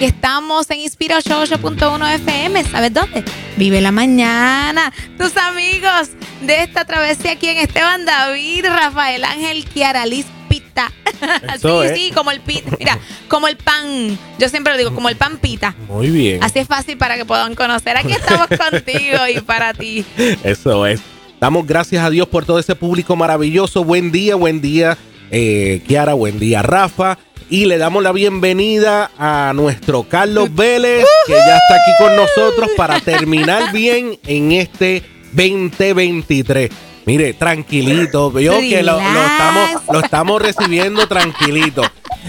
Aquí estamos en Inspira 88.1 FM. ¿Sabes dónde? Vive la mañana. Tus amigos de esta travesía aquí en Esteban David, Rafael Ángel, Kiara Liz Pita. sí, sí, como el pita. Mira, como el pan. Yo siempre lo digo, como el pan pita. Muy bien. Así es fácil para que puedan conocer. Aquí estamos contigo y para ti. Eso es. Damos gracias a Dios por todo ese público maravilloso. Buen día, buen día, eh, Kiara, buen día, Rafa. Y le damos la bienvenida a nuestro Carlos Vélez, que ya está aquí con nosotros para terminar bien en este 2023. Mire, tranquilito, veo que lo, estamos, lo estamos recibiendo tranquilito.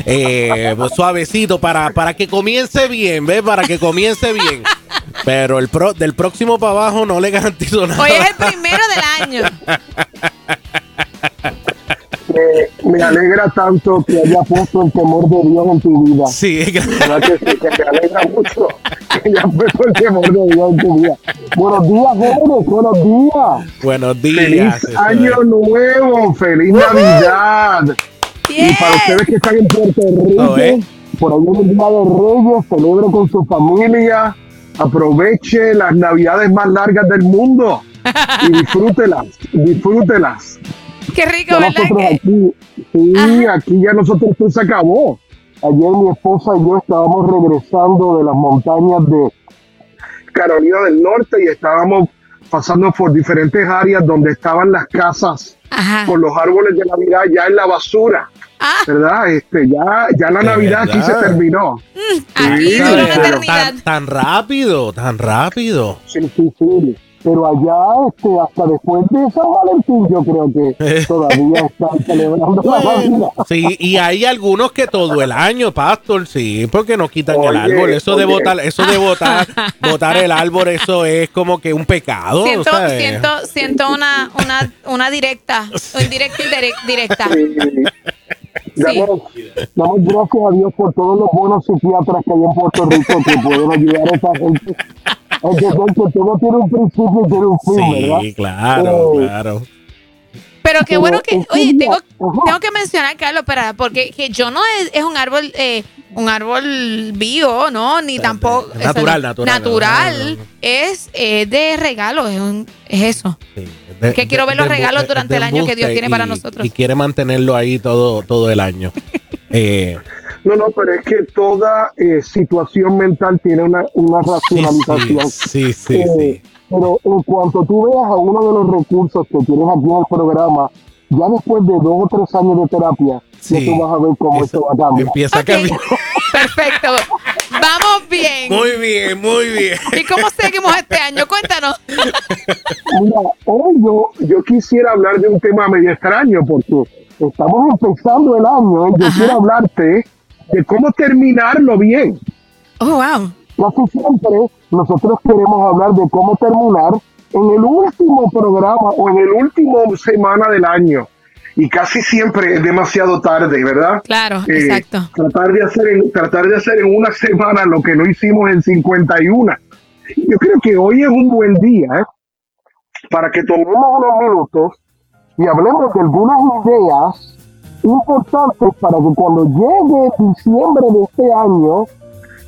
Eh, suavecito para, para que comience bien, ¿ves? Para que comience bien. Pero el pro, del próximo para abajo no le garantizo nada. Hoy es el primero del año. me alegra tanto que haya puesto el temor de Dios en tu vida. Sí, que, sí, que me alegra mucho que haya puesto el temor de Dios en tu vida. Buenos días, jóvenes, buenos días. Buenos días. Feliz año nuevo, feliz Navidad. Y para ustedes que están en Puerto Rico, por ahí en el Día de Reyes, celebre con su familia, aproveche las Navidades más largas del mundo y disfrútelas, disfrútelas. Qué rico, ¿verdad? Aquí, sí, aquí ya nosotros todo se acabó. Ayer mi esposa y yo estábamos regresando de las montañas de Carolina del Norte y estábamos pasando por diferentes áreas donde estaban las casas con los árboles de Navidad ya en la basura. Ah. ¿Verdad? Este, ya, ya la Navidad aquí se terminó. Mm, tan, tan, rápido, tan rápido. Sí, sí, sí pero allá este, hasta después de San Valentín yo creo que todavía están celebrando la vida. Sí, y hay algunos que todo el año, pastor, sí, porque no quitan el árbol, eso de botar, eso de botar, botar el árbol, eso es como que un pecado. Siento, siento, siento una, una, una directa, un directa y directa. Damos, damos, gracias a Dios por todos los buenos psiquiatras que hay en Puerto Rico que pueden ayudar a esa gente aunque todo tiene un principio y tiene un fin, sí, ¿verdad? claro, claro. Pero qué bueno que, oye, tengo, tengo que mencionar, Carlos, para, porque que yo no es, es un árbol, eh, un árbol vivo, ¿no? Ni tampoco. Natural, natural. Natural. Es eh, de regalo, es, un, es eso. Sí, que quiero ver los regalos durante el año que Dios tiene para nosotros. Y quiere mantenerlo ahí todo, todo el año. eh, no, no, pero es que toda eh, situación mental tiene una, una racionalización. Sí, sí, sí, eh, Pero en cuanto tú veas a uno de los recursos que tienes aquí en el programa, ya después de dos o tres años de terapia, ya tú vas a ver cómo esto va a cambiar. Empieza a cambiar. Perfecto. Vamos bien. Muy bien, muy bien. ¿Y cómo seguimos este año? Cuéntanos. Mira, hoy yo, yo quisiera hablar de un tema medio extraño porque estamos empezando el año. ¿eh? Yo quiero hablarte de cómo terminarlo bien. Oh, wow. Casi siempre nosotros queremos hablar de cómo terminar en el último programa o en el último semana del año. Y casi siempre es demasiado tarde, ¿verdad? Claro, eh, exacto. Tratar de, hacer en, tratar de hacer en una semana lo que no hicimos en 51. Yo creo que hoy es un buen día ¿eh? para que tomemos unos minutos y hablemos de algunas ideas importante para que cuando llegue diciembre de este año,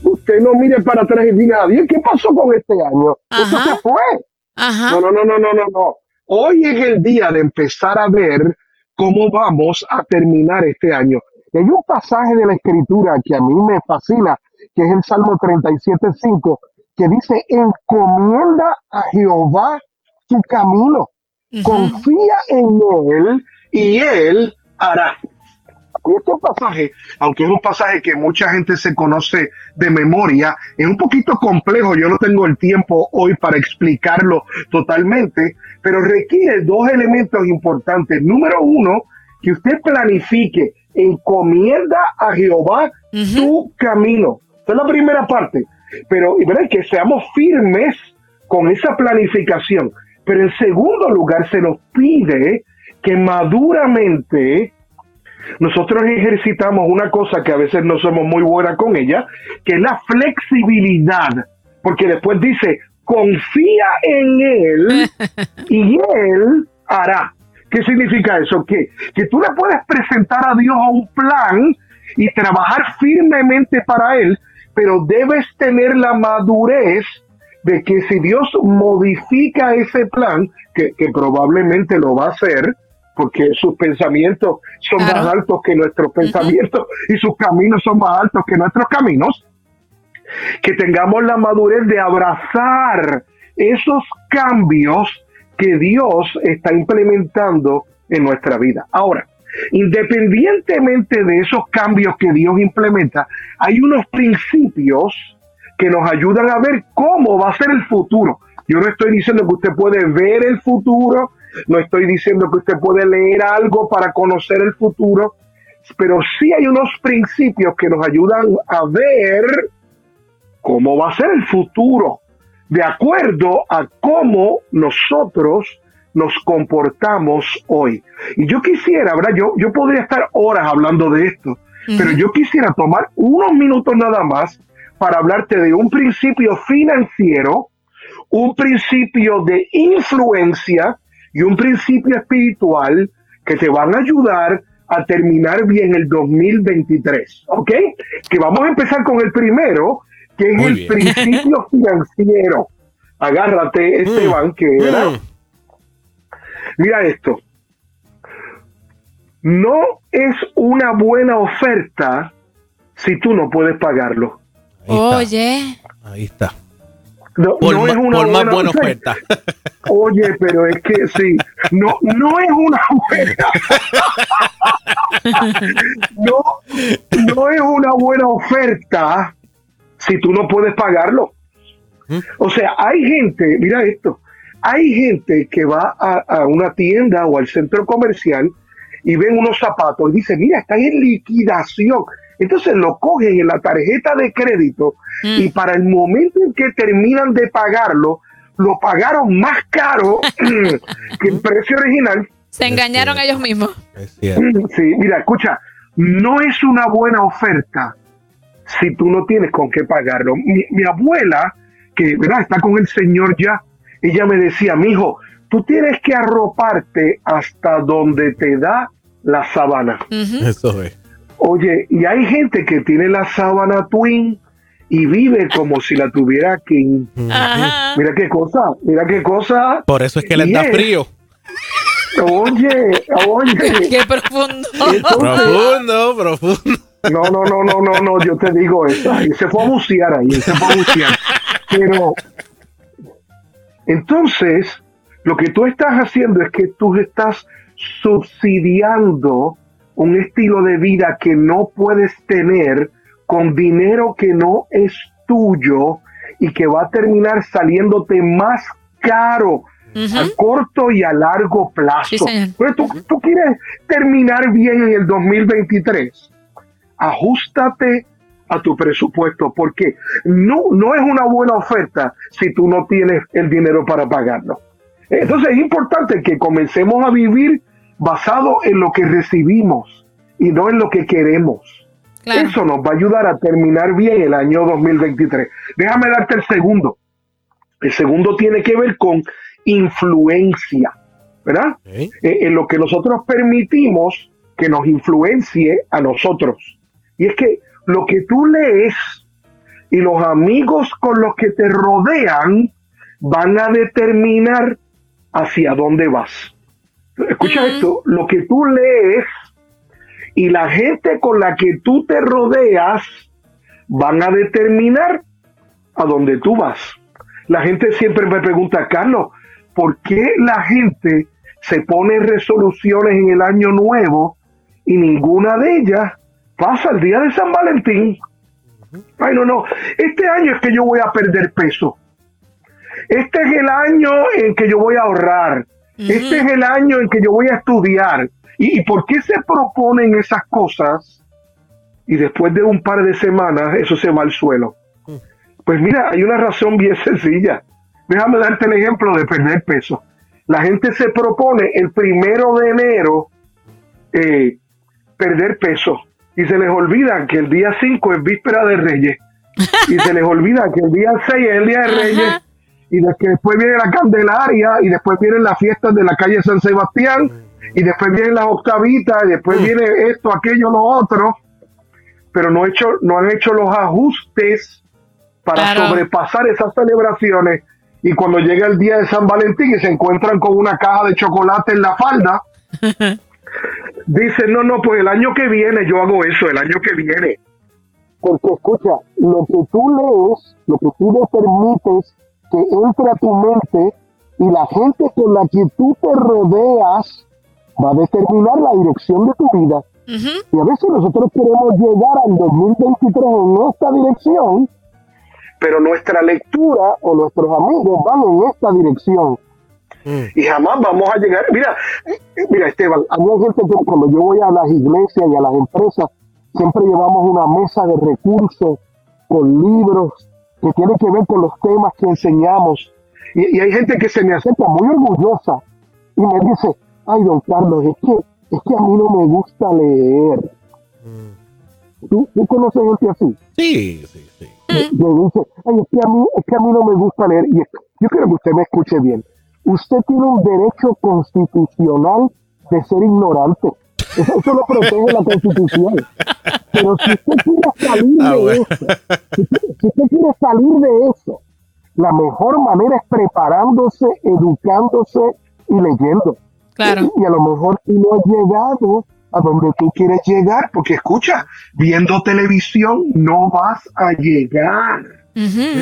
usted no mire para atrás y diga, ¿qué pasó con este año? Eso se fue. No, no, no, no, no, no, no. Hoy es el día de empezar a ver cómo vamos a terminar este año. hay un pasaje de la escritura que a mí me fascina, que es el Salmo 37.5, que dice, encomienda a Jehová tu camino, confía en él y él hará. Y este pasaje, aunque es un pasaje que mucha gente se conoce de memoria, es un poquito complejo. Yo no tengo el tiempo hoy para explicarlo totalmente, pero requiere dos elementos importantes. Número uno, que usted planifique, encomienda a Jehová su camino. Esa es la primera parte. Pero ¿verdad? que seamos firmes con esa planificación. Pero en segundo lugar, se nos pide que maduramente nosotros ejercitamos una cosa que a veces no somos muy buenas con ella, que es la flexibilidad, porque después dice, confía en Él y Él hará. ¿Qué significa eso? Que, que tú le puedes presentar a Dios un plan y trabajar firmemente para Él, pero debes tener la madurez de que si Dios modifica ese plan, que, que probablemente lo va a hacer, porque sus pensamientos son Claro. más altos que nuestros pensamientos y sus caminos son más altos que nuestros caminos, que tengamos la madurez de abrazar esos cambios que Dios está implementando en nuestra vida. Ahora, independientemente de esos cambios que Dios implementa, hay unos principios que nos ayudan a ver cómo va a ser el futuro. Yo no estoy diciendo que usted puede ver el futuro, no estoy diciendo que usted puede leer algo para conocer el futuro, pero sí hay unos principios que nos ayudan a ver cómo va a ser el futuro, de acuerdo a cómo nosotros nos comportamos hoy. Y yo quisiera, ¿verdad? Yo, yo podría estar horas hablando de esto, pero yo quisiera tomar unos minutos nada más para hablarte de un principio financiero, un principio de influencia y un principio espiritual que te van a ayudar a terminar bien el 2023, ¿ok? Que vamos a empezar con el primero, que es Muy el bien. principio financiero. Agárrate, Esteban, que ¿verdad? Mm. Mira esto. No es una buena oferta si tú no puedes pagarlo. Ahí está. Oye, Ahí está. No, Por, no es una por más buena oferta. Oye, pero es que sí, no, no es una buena. No, no es una buena oferta si tú no puedes pagarlo. O sea, hay gente, mira esto, hay gente que va a, a una tienda o al centro comercial y ven unos zapatos y dice, mira, están en liquidación. Entonces lo cogen en la tarjeta de crédito y para el momento en que terminan de pagarlo, lo pagaron más caro que el precio original. se engañaron ellos mismos. Cierto. Sí, mira, escucha, no es una buena oferta si tú no tienes con qué pagarlo. Mi, mi abuela, que ¿verdad? está con el Señor ya, ella me decía, mi hijo, tú tienes que arroparte hasta donde te da la sábana. Ujú. Eso es. Oye, y hay gente que tiene la sábana twin y vive como si la tuviera King. Ajá. Mira qué cosa, mira qué cosa. Por eso es que les da frío. Oye, oye. Qué profundo. Entonces, Profundo, profundo. No, no, no, no, no, no, yo te digo eso. Se fue a bucear ahí, se fue a bucear. Pero, entonces, lo que tú estás haciendo es que tú estás subsidiando un estilo de vida que no puedes tener con dinero que no es tuyo y que va a terminar saliéndote más caro a corto y a largo plazo. Sí. Pero tú, tú quieres terminar bien en el 2023 ajustate a tu presupuesto porque no, no es una buena oferta si tú no tienes el dinero para pagarlo. Entonces es importante que comencemos a vivir basado en lo que recibimos y no en lo que queremos. Claro. Eso nos va a ayudar a terminar bien el año 2023. Déjame darte el segundo. El segundo tiene que ver con influencia, ¿verdad? Eh, en lo que nosotros permitimos que nos influencie a nosotros. Y es que lo que tú lees y los amigos con los que te rodean van a determinar hacia dónde vas. Escucha esto, lo que tú lees y la gente con la que tú te rodeas van a determinar a dónde tú vas. La gente siempre me pregunta, Carlos, ¿por qué la gente se pone resoluciones en el año nuevo y ninguna de ellas pasa el día de San Valentín? Ay, no, no. Este año es que yo voy a perder peso. Este es el año en que yo voy a ahorrar. Este es el año en que yo voy a estudiar. ¿Y, y por qué se proponen esas cosas? Y después de un par de semanas eso se va al suelo. Pues mira, hay una razón bien sencilla. Déjame darte el ejemplo de perder peso. La gente se propone el primero de enero eh, perder peso y se les olvida que el día 5 es víspera de Reyes y se les olvida que el día 6 es el día de Reyes y de que después viene la Candelaria y después vienen las fiestas de la calle San Sebastián y después vienen las octavitas y después viene esto, aquello, lo otro. pero no, hecho, no han hecho los ajustes para Claro. sobrepasar esas celebraciones. Y cuando llega el día de San Valentín y se encuentran con una caja de chocolate en la falda, dicen, no, no, pues el año que viene yo hago eso, el año que viene. Porque escucha, lo que tú lees, lo que tú le permites que entre a tu mente y la gente con la que tú te rodeas va a determinar la dirección de tu vida. Y a veces nosotros queremos llegar al 2023 en esta dirección, pero nuestra lectura o nuestros amigos van en esta dirección. Mm. Y jamás vamos a llegar. Mira, mira Esteban, hay gente que cuando yo voy a las iglesias y a las empresas, siempre llevamos una mesa de recursos con libros que tienen que ver con los temas que enseñamos. Y, y hay gente que se me acerca muy orgullosa y me dice, ay, don Carlos, es que, es que a mí no me gusta leer. ¿Tú, tú conoces gente así? Sí, sí, sí. que dice, ay, es que a mí, es que a mí no me gusta leer. Y yo quiero que usted me escuche bien. Usted tiene un derecho constitucional de ser ignorante. Eso, eso lo protege la constitución. Pero si usted quiere salir Ah, de bueno. eso, si, si usted quiere salir de eso, la mejor manera es preparándose, educándose y leyendo. Claro. Y a lo mejor tú no has llegado a donde tú quieres llegar, porque escucha, viendo televisión no vas a llegar.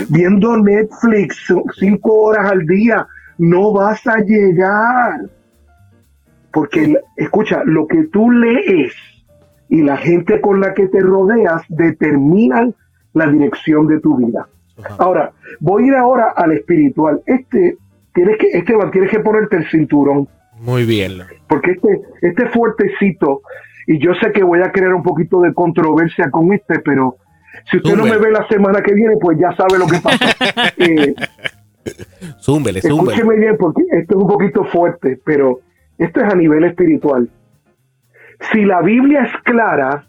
Viendo Netflix cinco horas al día no vas a llegar. Porque, escucha, lo que tú lees y la gente con la que te rodeas determinan la dirección de tu vida. Ajá. Ahora, voy a ir ahora al espiritual. Este, tienes que, Esteban, tienes que ponerte el cinturón Muy bien. porque este, este fuertecito, y yo sé que voy a crear un poquito de controversia con este, pero si usted no me ve la semana que viene, pues ya sabe lo que pasa. Eh, Zúmbele, zúmbele. escúcheme bien, porque esto es un poquito fuerte, pero esto es a nivel espiritual. Si la Biblia es clara,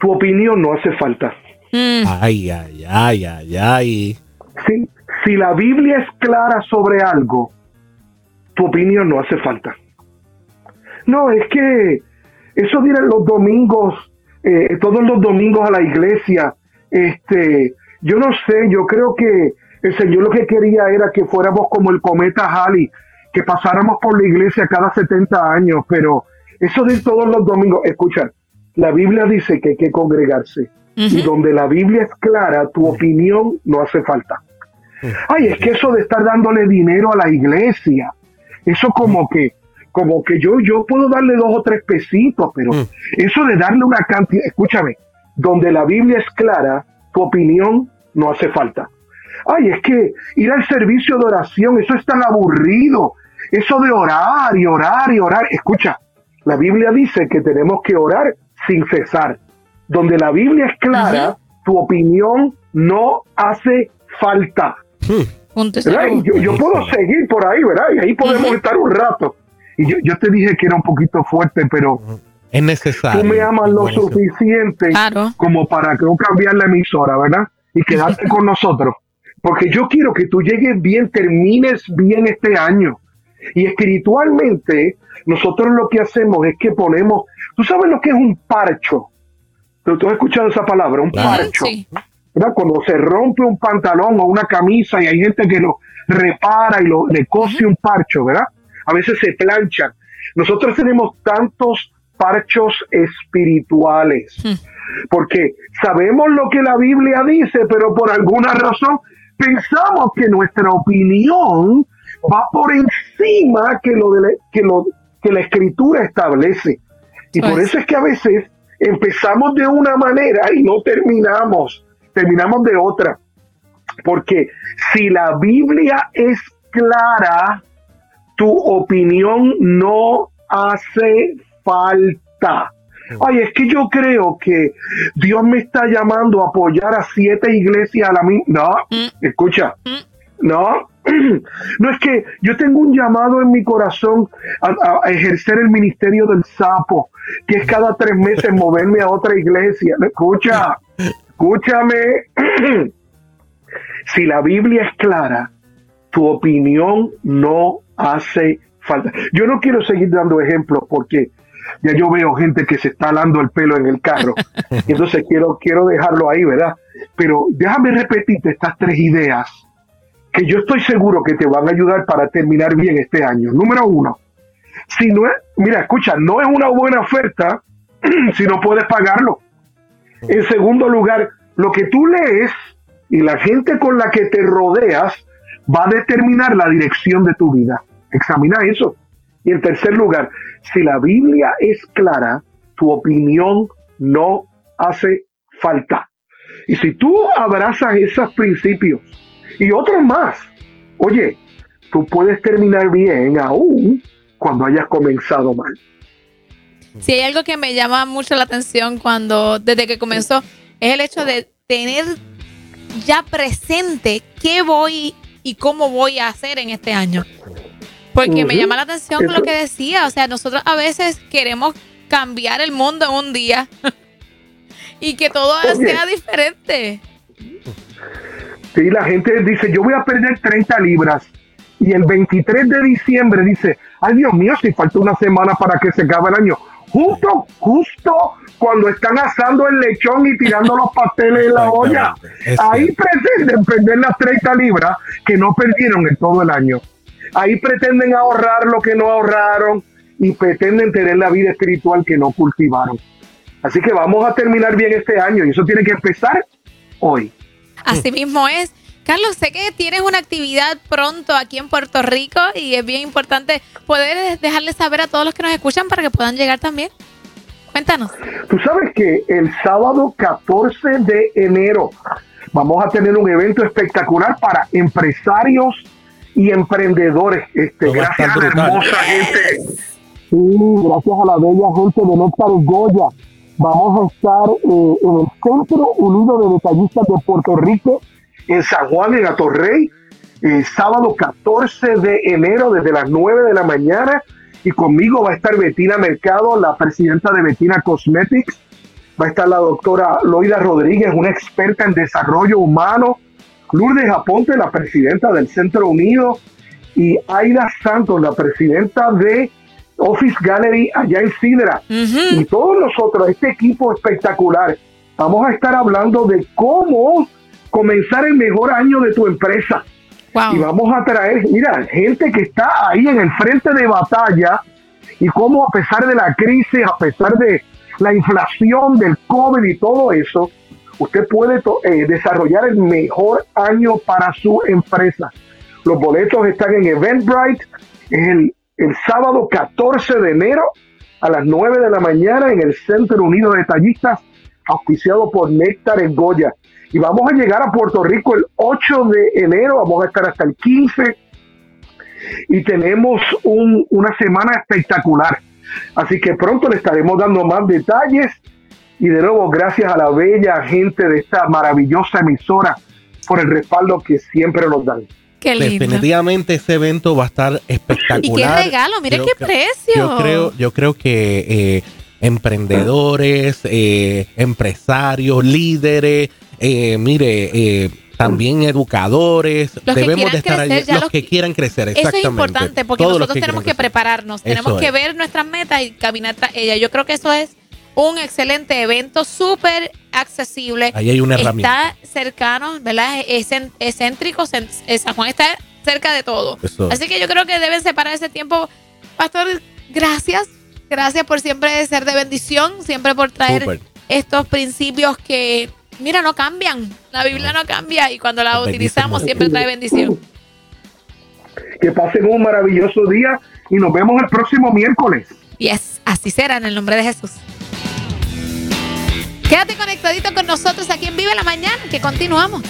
tu opinión no hace falta. Mm. Ay, ay, ay, ay, ay. Si, si la Biblia es clara sobre algo, tu opinión no hace falta. No, es que eso de ir los domingos, eh, todos los domingos a la iglesia, este, yo no sé, yo creo que el Señor lo que quería era que fuéramos como el cometa Halley, que pasáramos por la iglesia cada 70 años, pero eso de ir todos los domingos, escucha, la Biblia dice que hay que congregarse. Y donde la Biblia es clara, tu opinión no hace falta. Ay, es que eso de estar dándole dinero a la iglesia, eso como que, como que yo, yo puedo darle dos o tres pesitos, pero Mm. eso de darle una cantidad, escúchame, donde la Biblia es clara, tu opinión no hace falta. Ay, es que ir al servicio de oración, eso es tan aburrido. Eso de orar y orar y orar. Escucha, la Biblia dice que tenemos que orar sin cesar. Donde la Biblia es clara, tu opinión no hace falta. Y yo, yo puedo seguir por ahí, ¿verdad? Y ahí podemos estar un rato. Y yo, yo te dije que era un poquito fuerte, pero Es necesario. tú me amas lo suficiente Claro. como para que no cambiar la emisora, ¿verdad? Y quedarte con nosotros. Porque yo quiero que tú llegues bien, termines bien este año. Y espiritualmente, nosotros lo que hacemos es que ponemos, tú sabes lo que es un parcho. ¿Tú, tú has escuchado esa palabra? Un parcho. Sí. ¿verdad? Cuando se rompe un pantalón o una camisa y hay gente que lo repara y lo, le cose un parcho, ¿verdad? A veces se planchan. Nosotros tenemos tantos parchos espirituales porque sabemos lo que la Biblia dice, pero por alguna razón pensamos que nuestra opinión va por encima que lo de la, que lo que la escritura establece. Y por eso es que a veces empezamos de una manera y no terminamos, terminamos de otra. Porque si la Biblia es clara, tu opinión no hace falta. Ay, es que yo creo que Dios me está llamando a apoyar a siete iglesias a la misma. No, Mm. escucha, Mm. no. No es que yo tengo un llamado en mi corazón a, a ejercer el ministerio del sapo, que es cada tres meses moverme a otra iglesia. Escucha, escúchame. Si la Biblia es clara, tu opinión no hace falta. Yo no quiero seguir dando ejemplos porque Ya yo veo gente que se está alando el pelo en el carro. Entonces quiero, quiero dejarlo ahí, ¿verdad? Pero déjame repetirte estas tres ideas que yo estoy seguro que te van a ayudar para terminar bien este año. Número uno, si no es, mira, escucha, no es una buena oferta si no puedes pagarlo. En segundo lugar, lo que tú lees y la gente con la que te rodeas va a determinar la dirección de tu vida. Examina eso. Y en tercer lugar, si la Biblia es clara, tu opinión no hace falta. Y si tú abrazas esos principios y otros más, oye, tú puedes terminar bien aún cuando hayas comenzado mal. Si hay algo que me llama mucho la atención cuando, desde que comenzó, es el hecho de tener ya presente qué voy y cómo voy a hacer en este año. Porque me llama la atención lo que decía, o sea, nosotros a veces queremos cambiar el mundo en un día y que todo sea diferente. Sí, la gente dice, yo voy a perder 30 libras. Y el 23 de diciembre dice, ay Dios mío, si falta una semana para que se acabe el año. Justo, justo cuando están asando el lechón y tirando los pasteles en la olla. Ahí pretenden perder las 30 libras que no perdieron en todo el año. Ahí pretenden ahorrar lo que no ahorraron y pretenden tener la vida espiritual que no cultivaron. Así que vamos a terminar bien este año y eso tiene que empezar hoy. Así mismo es. Carlos, sé que tienes una actividad pronto aquí en Puerto Rico y es bien importante poder dejarles saber a todos los que nos escuchan para que puedan llegar también. Cuéntanos. Tú sabes que el sábado 14 de enero vamos a tener un evento espectacular para empresarios y emprendedores. Este, gracias a la hermosa gente. gracias a la bella gente de Néctar Goya. Vamos a estar eh, en el Centro Unido de Detallistas de Puerto Rico, en San Juan, en Atorrey, el sábado 14 de enero, desde las 9 de la mañana. Y conmigo va a estar Betina Mercado, la presidenta de Betina Cosmetics. Va a estar la doctora Loida Rodríguez, una experta en desarrollo humano Lourdes Aponte, la presidenta del Centro Unido, y Aida Santos, la presidenta de Office Gallery allá en Sidra. Y todos nosotros, este equipo espectacular, vamos a estar hablando de cómo comenzar el mejor año de tu empresa. Y vamos a traer, mira, gente que está ahí en el frente de batalla y cómo a pesar de la crisis, a pesar de la inflación, del COVID y todo eso, usted puede eh, desarrollar el mejor año para su empresa. Los boletos están en Eventbrite, es el, sábado 14 de enero a las 9 de la mañana en el Centro Unido de Tallistas, auspiciado por Néctar en Goya. Y vamos a llegar a Puerto Rico el 8 de enero, vamos a estar hasta el 15 y tenemos un, una semana espectacular. Así que pronto le estaremos dando más detalles y de nuevo, gracias a la bella gente de esta maravillosa emisora por el respaldo que siempre nos dan. Qué lindo. Definitivamente ese evento va a estar espectacular. Y qué regalo, mire qué precio. Yo creo, yo creo que eh, emprendedores, eh, empresarios, líderes, eh, mire, también educadores, debemos de estar allí, los, que quieran crecer, exactamente. Eso es importante porque nosotros tenemos que prepararnos, tenemos que ver nuestras metas y caminar tras ella. Yo creo que eso es un excelente evento, súper accesible. Ahí hay una herramienta. Está cercano, ¿verdad? Es excéntrico. San Juan está cerca de todo. Así que yo creo que deben separar ese tiempo. Pastor, gracias. Gracias por siempre ser de bendición, siempre por traer estos principios que, mira, no cambian. La Biblia no cambia y cuando la utilizamos siempre trae bendición. Que pasen un maravilloso día y nos vemos el próximo miércoles. Yes, así será en el nombre de Jesús. Quédate conectadito con nosotros aquí en Vive la Mañana, que continuamos.